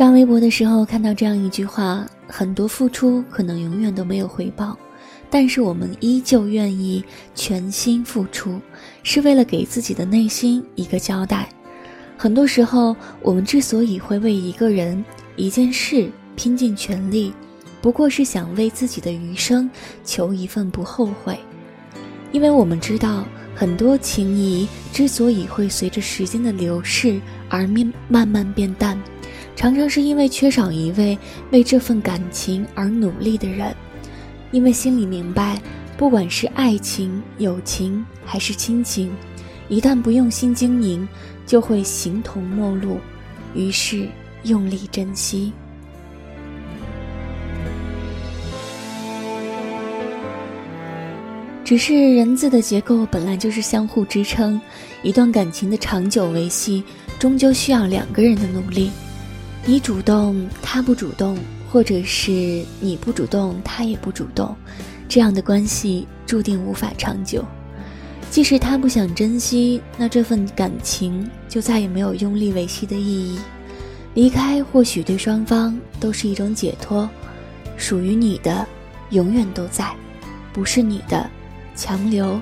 刷微博的时候看到这样一句话：很多付出可能永远都没有回报，但是我们依旧愿意全心付出，是为了给自己的内心一个交代。很多时候，我们之所以会为一个人、一件事拼尽全力，不过是想为自己的余生求一份不后悔，因为我们知道，很多情谊之所以会随着时间的流逝而慢慢慢变淡。常常是因为缺少一位为这份感情而努力的人，因为心里明白，不管是爱情、友情还是亲情，一旦不用心经营，就会形同陌路。于是用力珍惜。只是人字的结构本来就是相互支撑，一段感情的长久维系，终究需要两个人的努力。你主动，他不主动，或者是你不主动，他也不主动，这样的关系注定无法长久。即使他不想珍惜，那这份感情就再也没有用力维系的意义。离开或许对双方都是一种解脱。属于你的，永远都在；不是你的，强留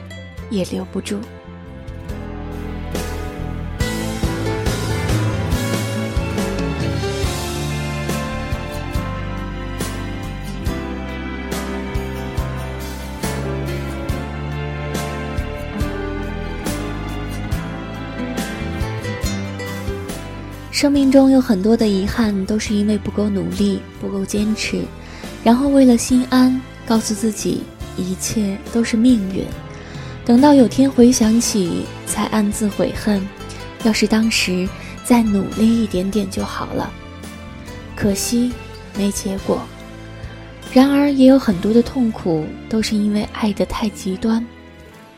也留不住。生命中有很多的遗憾，都是因为不够努力、不够坚持，然后为了心安，告诉自己一切都是命运。等到有天回想起，才暗自悔恨。要是当时再努力一点点就好了，可惜没结果。然而也有很多的痛苦，都是因为爱得太极端，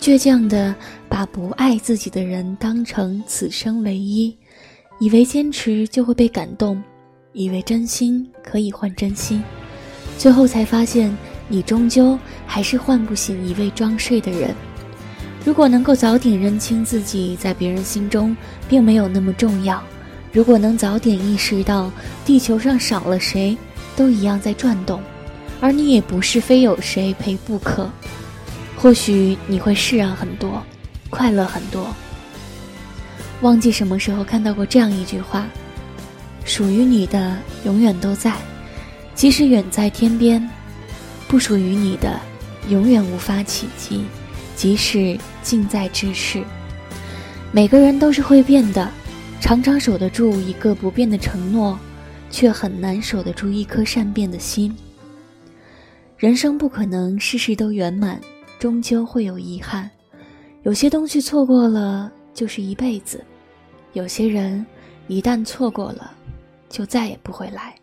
倔强的把不爱自己的人当成此生唯一。以为坚持就会被感动，以为真心可以换真心，最后才发现你终究还是唤不醒一位装睡的人。如果能够早点认清自己在别人心中并没有那么重要，如果能早点意识到地球上少了谁都一样在转动，而你也不是非有谁陪不可，或许你会释然很多，快乐很多。忘记什么时候看到过这样一句话：“属于你的永远都在，即使远在天边；不属于你的，永远无法企及，即使近在咫尺。”每个人都是会变的，常常守得住一个不变的承诺，却很难守得住一颗善变的心。人生不可能事事都圆满，终究会有遗憾。有些东西错过了。就是一辈子，有些人一旦错过了，就再也不会来。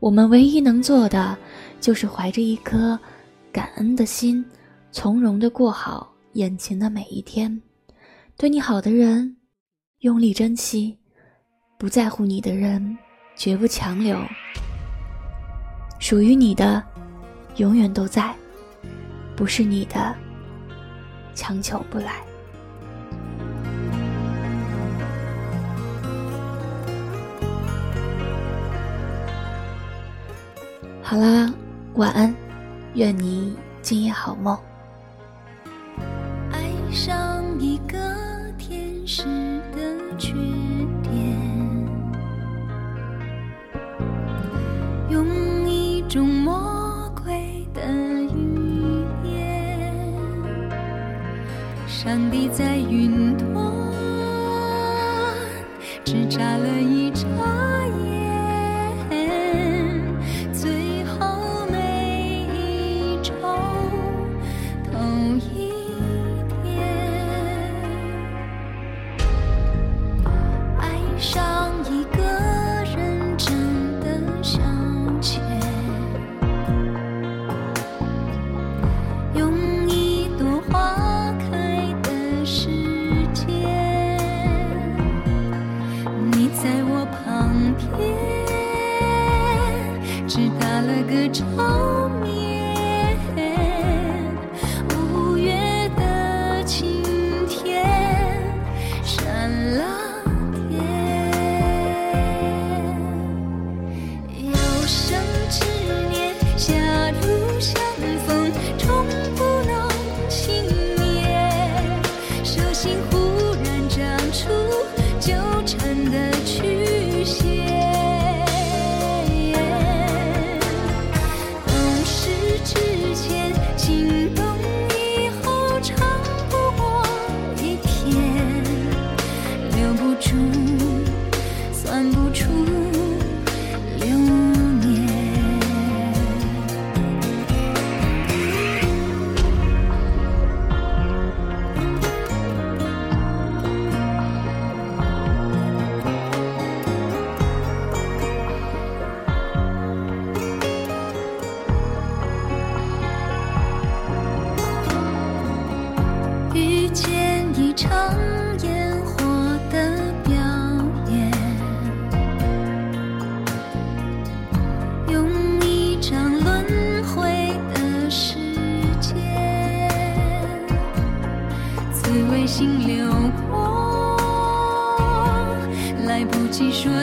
我们唯一能做的，就是怀着一颗感恩的心，从容的过好眼前的每一天。对你好的人，用力珍惜；不在乎你的人，绝不强留。属于你的，永远都在；不是你的，强求不来。好啦，晚安，愿你今夜好梦。爱上一个天使的缺点，用一种魔鬼的语言，上帝在云端只眨了一眨。想。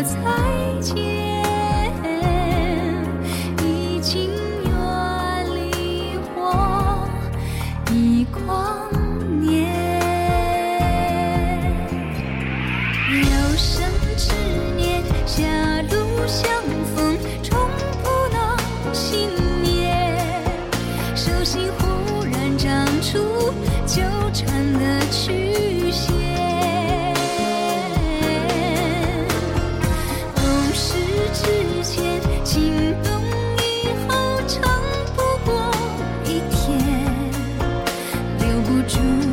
再见，已经远离我一光年。有生之年，狭路相逢，终不能幸免。手心忽然长出。住。